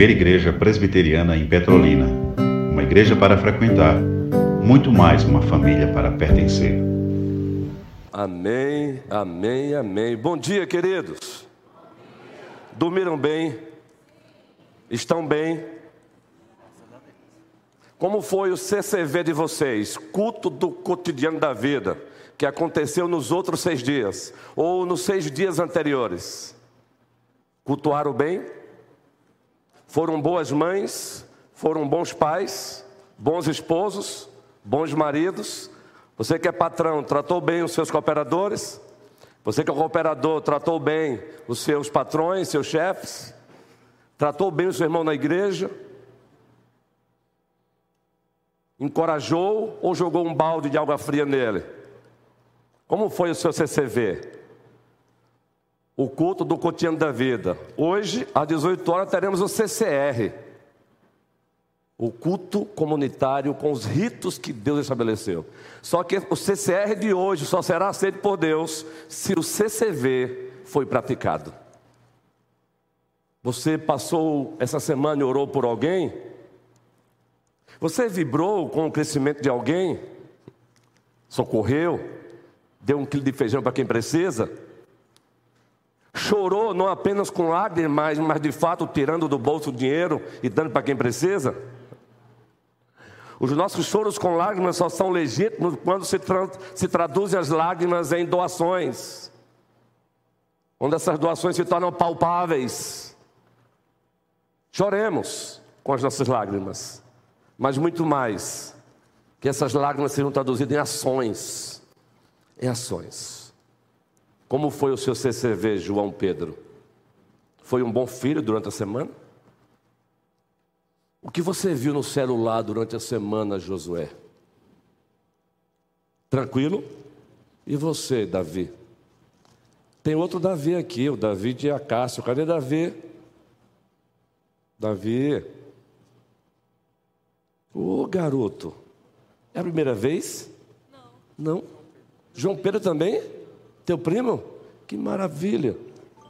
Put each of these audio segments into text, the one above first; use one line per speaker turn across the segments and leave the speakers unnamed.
primeira igreja presbiteriana em Petrolina. Uma igreja para frequentar, muito mais uma família para pertencer.
Amém, amém, amém. Bom dia, queridos. Dormiram bem? Estão bem? Como foi o CCV de vocês? Culto do cotidiano da vida, que aconteceu nos outros seis dias, ou nos seis dias anteriores? Cultuaram bem? Foram boas mães? Foram bons pais? Bons esposos? Bons maridos? Você que é patrão, tratou bem os seus cooperadores? Você que é cooperador, tratou bem os seus patrões, seus chefes? Tratou bem o seu irmão na igreja? Encorajou ou jogou um balde de água fria nele? Como foi o seu CCV? O culto do cotidiano da vida. Hoje, às 18 horas, teremos o CCR, o culto comunitário com os ritos que Deus estabeleceu. Só que o CCR de hoje só será aceito por Deus se o CCV foi praticado. Você passou essa semana e orou por alguém? Você vibrou com o crescimento de alguém? Socorreu? Deu um quilo de feijão para quem precisa? Chorou não apenas com lágrimas, mas de fato tirando do bolso dinheiro e dando para quem precisa? Os nossos choros com lágrimas só são legítimos quando se, tra se traduzem as lágrimas em doações, onde essas doações se tornam palpáveis. Choremos com as nossas lágrimas, mas muito mais, que essas lágrimas sejam traduzidas em ações, em ações. Como foi o seu CCV, João Pedro? Foi um bom filho durante a semana? O que você viu no celular durante a semana, Josué? Tranquilo? E você, Davi? Tem outro Davi aqui, o Davi de Acácio. Cadê Davi? Davi. Ô garoto, é a primeira vez? Não. Não? João Pedro também? Teu primo? Que maravilha.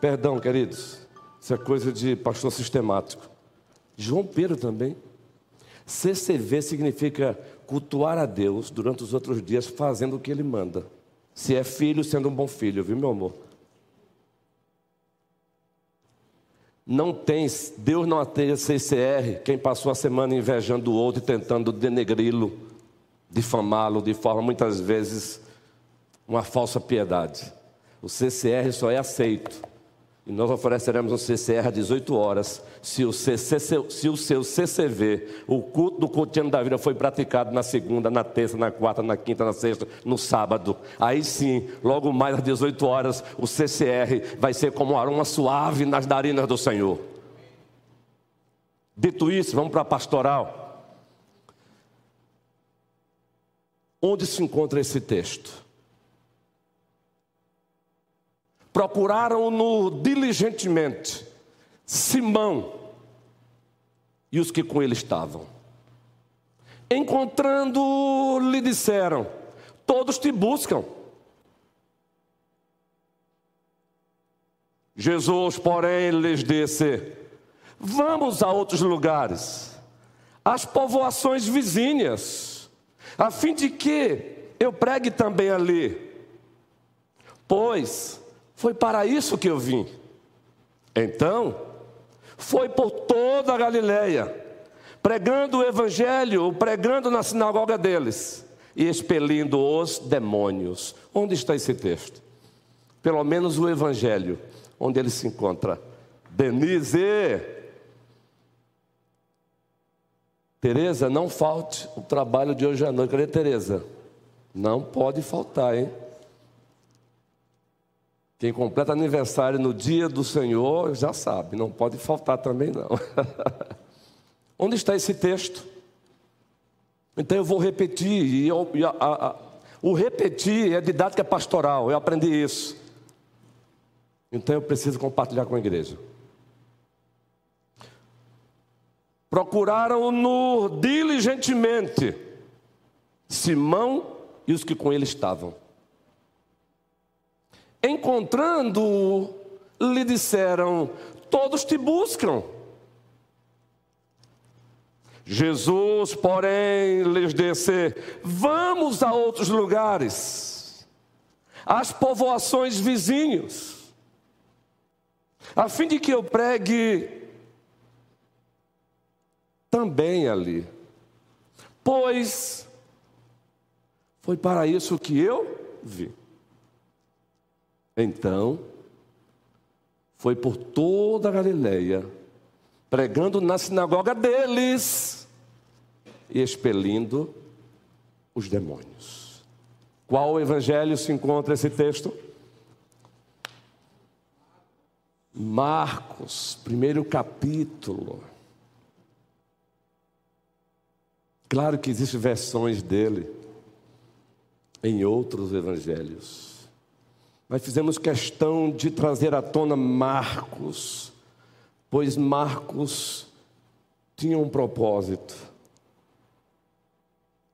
Perdão, queridos. Isso é coisa de pastor sistemático. João Pedro também. CCV significa cultuar a Deus durante os outros dias, fazendo o que Ele manda. Se é filho, sendo um bom filho, viu, meu amor? Não tem, Deus não tem CCR, quem passou a semana invejando o outro e tentando denegri-lo, difamá-lo de forma muitas vezes uma falsa piedade. O CCR só é aceito. E nós ofereceremos um CCR às 18 horas, se o, se o seu CCV, o culto do cotidiano da vida, foi praticado na segunda, na terça, na quarta, na quinta, na sexta, no sábado. Aí sim, logo mais às 18 horas, o CCR vai ser como um aroma suave nas narinas do Senhor. Dito isso, vamos para a pastoral. Onde se encontra esse texto? Procuraram-no diligentemente, Simão e os que com ele estavam. Encontrando, lhe disseram: Todos te buscam. Jesus, porém, lhes disse: Vamos a outros lugares, às povoações vizinhas, a fim de que eu pregue também ali. Pois foi para isso que eu vim. Então, foi por toda a Galileia, pregando o evangelho, pregando na sinagoga deles e expelindo os demônios. Onde está esse texto? Pelo menos o evangelho, onde ele se encontra. Denise, Tereza, não falte o trabalho de hoje à noite. Cadê Tereza? Não pode faltar, hein? Quem completa aniversário no dia do Senhor já sabe, não pode faltar também não. Onde está esse texto? Então eu vou repetir, e, eu, e a, a, a, o repetir é didática pastoral, eu aprendi isso. Então eu preciso compartilhar com a igreja. Procuraram-no diligentemente Simão e os que com ele estavam. Encontrando-o, lhe disseram: Todos te buscam. Jesus, porém, lhes disse: Vamos a outros lugares, às povoações vizinhos, a fim de que eu pregue também ali. Pois foi para isso que eu vi. Então, foi por toda a Galileia, pregando na sinagoga deles e expelindo os demônios. Qual evangelho se encontra esse texto? Marcos, primeiro capítulo. Claro que existem versões dele em outros evangelhos. Mas fizemos questão de trazer à tona Marcos, pois Marcos tinha um propósito.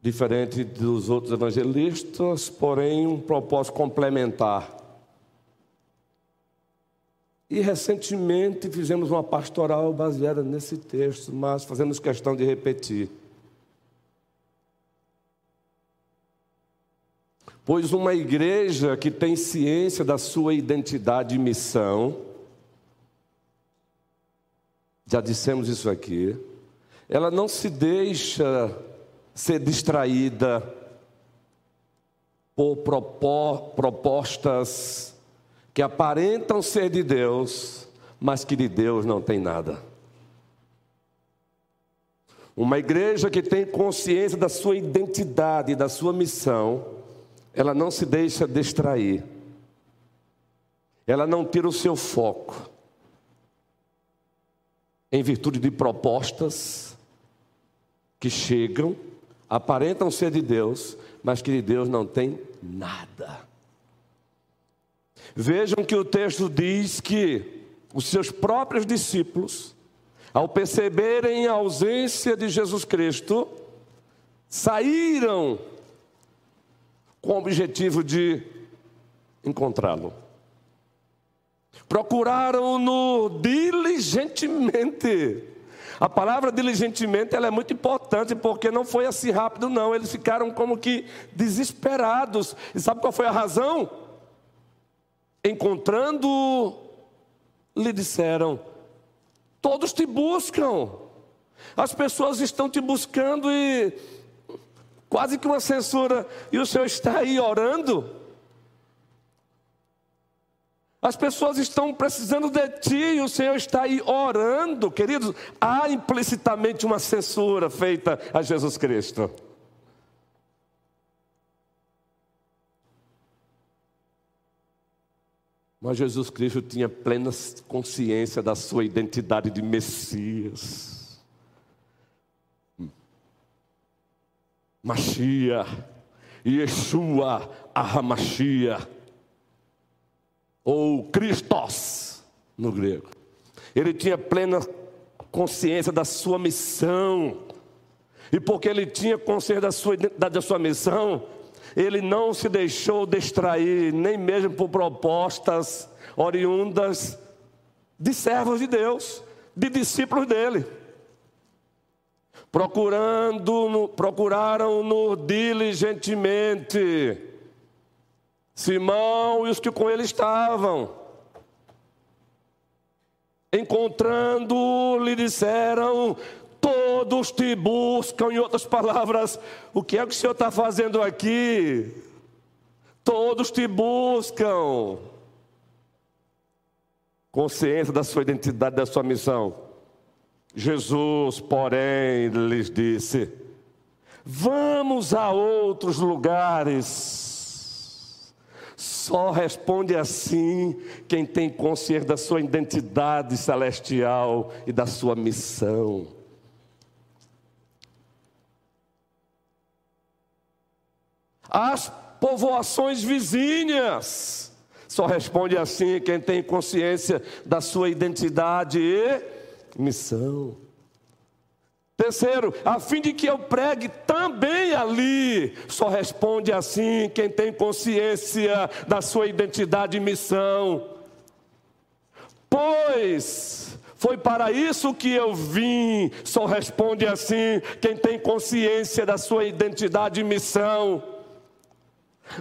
Diferente dos outros evangelistas, porém um propósito complementar. E recentemente fizemos uma pastoral baseada nesse texto, mas fazemos questão de repetir. Pois uma igreja que tem ciência da sua identidade e missão, já dissemos isso aqui, ela não se deixa ser distraída por propostas que aparentam ser de Deus, mas que de Deus não tem nada. Uma igreja que tem consciência da sua identidade, da sua missão, ela não se deixa distrair, ela não tira o seu foco, em virtude de propostas que chegam, aparentam ser de Deus, mas que de Deus não tem nada. Vejam que o texto diz que os seus próprios discípulos, ao perceberem a ausência de Jesus Cristo, saíram com o objetivo de encontrá-lo. Procuraram-no diligentemente. A palavra diligentemente ela é muito importante porque não foi assim rápido, não. Eles ficaram como que desesperados. E sabe qual foi a razão? Encontrando, lhe disseram: Todos te buscam. As pessoas estão te buscando e quase que uma censura, e o Senhor está aí orando. As pessoas estão precisando de ti e o Senhor está aí orando, queridos. Há implicitamente uma censura feita a Jesus Cristo. Mas Jesus Cristo tinha plena consciência da sua identidade de Messias. Machia, Yeshua Ahamashia, ou Christos no grego. Ele tinha plena consciência da sua missão. E porque ele tinha consciência da sua identidade, da sua missão, ele não se deixou distrair, nem mesmo por propostas oriundas de servos de Deus, de discípulos dele procurando, procuraram-no diligentemente. Simão e os que com ele estavam. Encontrando, lhe disseram: Todos te buscam. Em outras palavras, o que é que o Senhor está fazendo aqui? Todos te buscam. Consciência da sua identidade, da sua missão. Jesus, porém, lhes disse: Vamos a outros lugares. Só responde assim quem tem consciência da sua identidade celestial e da sua missão. As povoações vizinhas. Só responde assim quem tem consciência da sua identidade e missão. Terceiro, a fim de que eu pregue também ali. Só responde assim quem tem consciência da sua identidade e missão. Pois Foi para isso que eu vim. Só responde assim quem tem consciência da sua identidade e missão.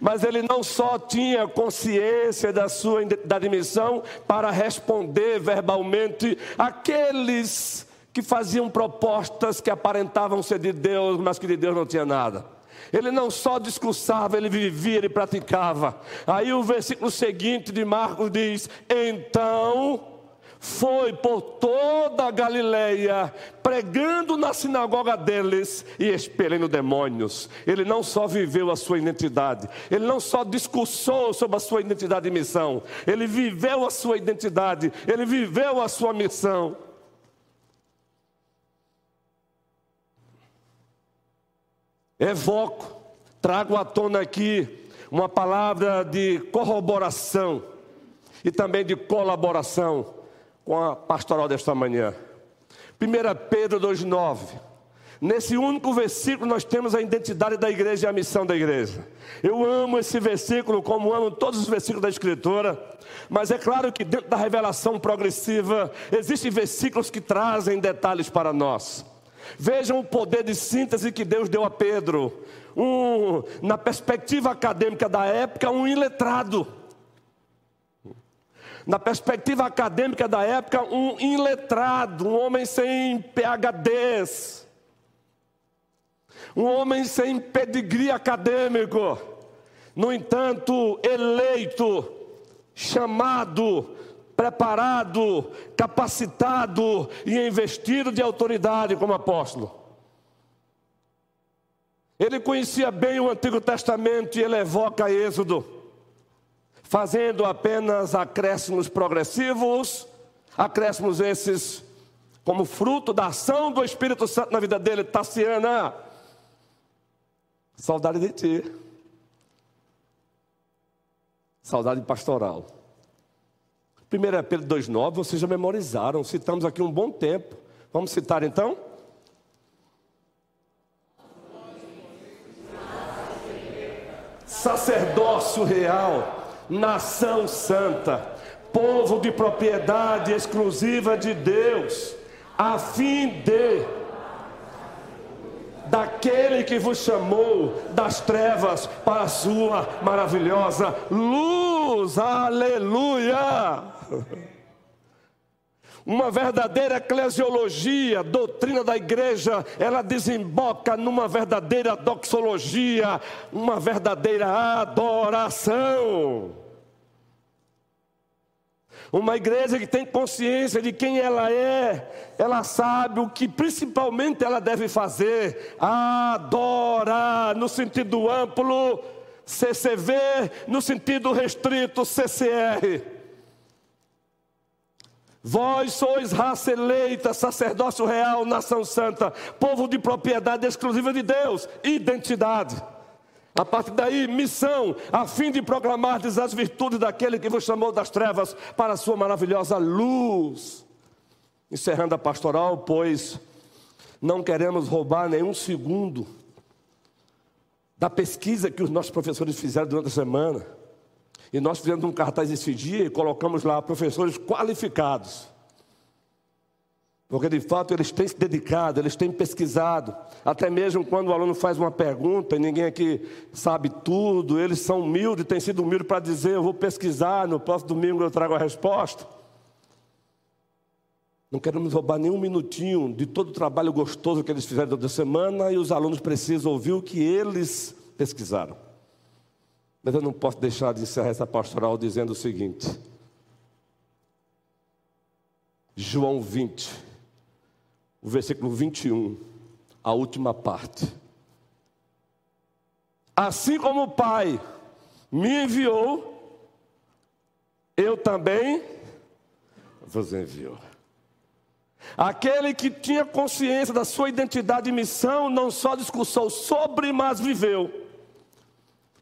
Mas ele não só tinha consciência da sua identidade e para responder verbalmente aqueles que faziam propostas que aparentavam ser de Deus, mas que de Deus não tinha nada. Ele não só discursava, ele vivia, ele praticava. Aí o versículo seguinte de Marcos diz: Então foi por toda a Galileia, pregando na sinagoga deles e expelindo demônios. Ele não só viveu a sua identidade, ele não só discursou sobre a sua identidade e missão, ele viveu a sua identidade, ele viveu a sua missão. Evoco, trago à tona aqui uma palavra de corroboração e também de colaboração com a pastoral desta manhã. 1 Pedro 2,9. Nesse único versículo nós temos a identidade da igreja e a missão da igreja. Eu amo esse versículo como amo todos os versículos da Escritura, mas é claro que dentro da revelação progressiva existem versículos que trazem detalhes para nós. Vejam o poder de síntese que Deus deu a Pedro. Um, na perspectiva acadêmica da época, um iletrado na perspectiva acadêmica da época, um iletrado, um homem sem PHDs, um homem sem pedigree acadêmico, no entanto, eleito, chamado, preparado, capacitado e investido de autoridade como apóstolo. Ele conhecia bem o Antigo Testamento e ele evoca Êxodo fazendo apenas acréscimos progressivos, acréscimos esses como fruto da ação do Espírito Santo na vida dele, Tassiana. Saudade de ti. Saudade pastoral. 1 Pedro 2,9, vocês já memorizaram, citamos aqui um bom tempo. Vamos citar então? Sacerdócio real nação santa, povo de propriedade exclusiva de Deus, a fim de daquele que vos chamou das trevas para a sua maravilhosa luz. Aleluia! Uma verdadeira eclesiologia, doutrina da igreja, ela desemboca numa verdadeira doxologia, uma verdadeira adoração. Uma igreja que tem consciência de quem ela é, ela sabe o que principalmente ela deve fazer: adorar, no sentido amplo, CCV, no sentido restrito, CCR. Vós sois raça eleita, sacerdócio real, nação santa, povo de propriedade exclusiva de Deus, identidade. A partir daí, missão, a fim de proclamar as virtudes daquele que vos chamou das trevas para a sua maravilhosa luz. Encerrando a pastoral, pois não queremos roubar nenhum segundo da pesquisa que os nossos professores fizeram durante a semana. E nós fizemos um cartaz esse dia e colocamos lá professores qualificados. Porque de fato eles têm se dedicado, eles têm pesquisado. Até mesmo quando o aluno faz uma pergunta e ninguém aqui sabe tudo, eles são humildes, têm sido humildes para dizer: eu vou pesquisar, no próximo domingo eu trago a resposta. Não queremos roubar nenhum minutinho de todo o trabalho gostoso que eles fizeram durante a semana e os alunos precisam ouvir o que eles pesquisaram. Mas eu não posso deixar de encerrar essa pastoral dizendo o seguinte: João 20, o versículo 21, a última parte. Assim como o Pai me enviou, eu também vos envio. Aquele que tinha consciência da sua identidade e missão, não só discursou sobre, mas viveu.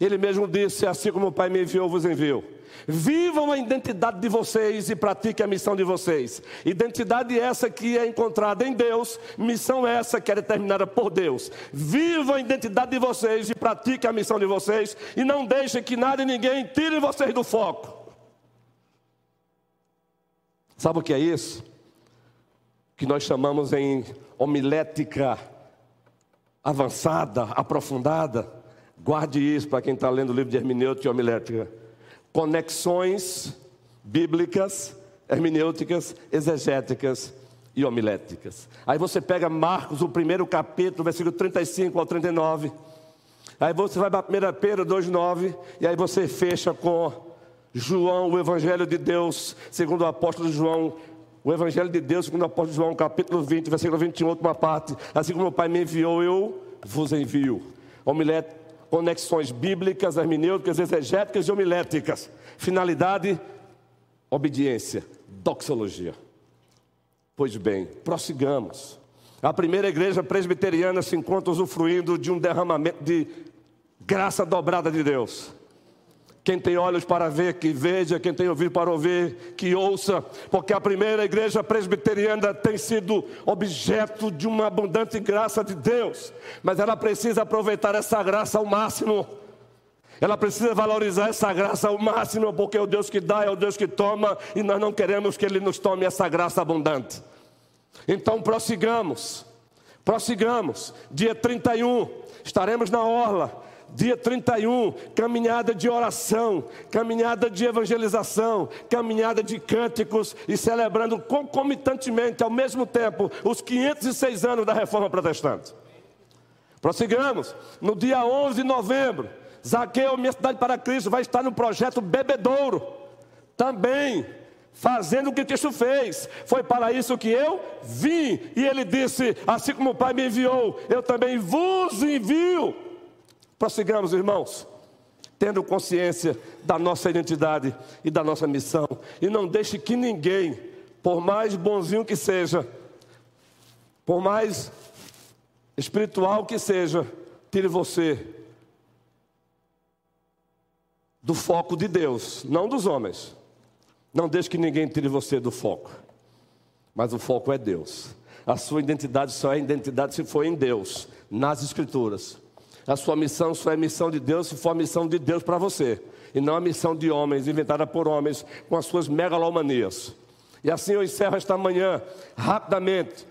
Ele mesmo disse: Assim como o Pai me enviou, vos enviou. Vivam a identidade de vocês e pratiquem a missão de vocês. Identidade essa que é encontrada em Deus, missão essa que é determinada por Deus. Vivam a identidade de vocês e pratiquem a missão de vocês. E não deixem que nada e ninguém tire vocês do foco. Sabe o que é isso? que nós chamamos em homilética avançada, aprofundada. Guarde isso para quem está lendo o livro de hermenêutica e homilética. Conexões bíblicas, hermenêuticas, exegéticas e homiléticas. Aí você pega Marcos, o primeiro capítulo, versículo 35 ao 39. Aí você vai para 1 Pedro 2,9. E aí você fecha com João, o Evangelho de Deus, segundo o apóstolo João, o Evangelho de Deus, segundo o apóstolo João, capítulo 20, versículo 21, última parte. Assim como o Pai me enviou, eu vos envio. Homilética, conexões bíblicas, hermenêuticas, exegéticas e homiléticas. Finalidade, obediência, doxologia. Pois bem, prossigamos. A primeira igreja presbiteriana se encontra usufruindo de um derramamento de graça dobrada de Deus. Quem tem olhos para ver, que veja. Quem tem ouvido para ouvir, que ouça. Porque a primeira igreja presbiteriana tem sido objeto de uma abundante graça de Deus. Mas ela precisa aproveitar essa graça ao máximo. Ela precisa valorizar essa graça ao máximo, porque é o Deus que dá, é o Deus que toma, e nós não queremos que Ele nos tome essa graça abundante. Então prossigamos, prossigamos. Dia 31, estaremos na Orla Dia 31, caminhada de oração, caminhada de evangelização, caminhada de cânticos e celebrando concomitantemente, ao mesmo tempo, os 506 anos da reforma protestante. Prossigamos. No dia 11 de novembro, Zaqueu, minha cidade para Cristo, vai estar no projeto Bebedouro. Também fazendo o que Cristo fez. Foi para isso que eu vim. E ele disse: Assim como o Pai me enviou, eu também vos envio. Prossigamos, irmãos, tendo consciência da nossa identidade e da nossa missão. E não deixe que ninguém, por mais bonzinho que seja, por mais espiritual que seja, tire você do foco de Deus, não dos homens. Não deixe que ninguém tire você do foco. Mas o foco é Deus. A sua identidade só é identidade se for em Deus, nas Escrituras. A sua missão só é missão de Deus se for a missão de Deus para você. E não a missão de homens, inventada por homens, com as suas megalomanias. E assim eu encerro esta manhã, rapidamente,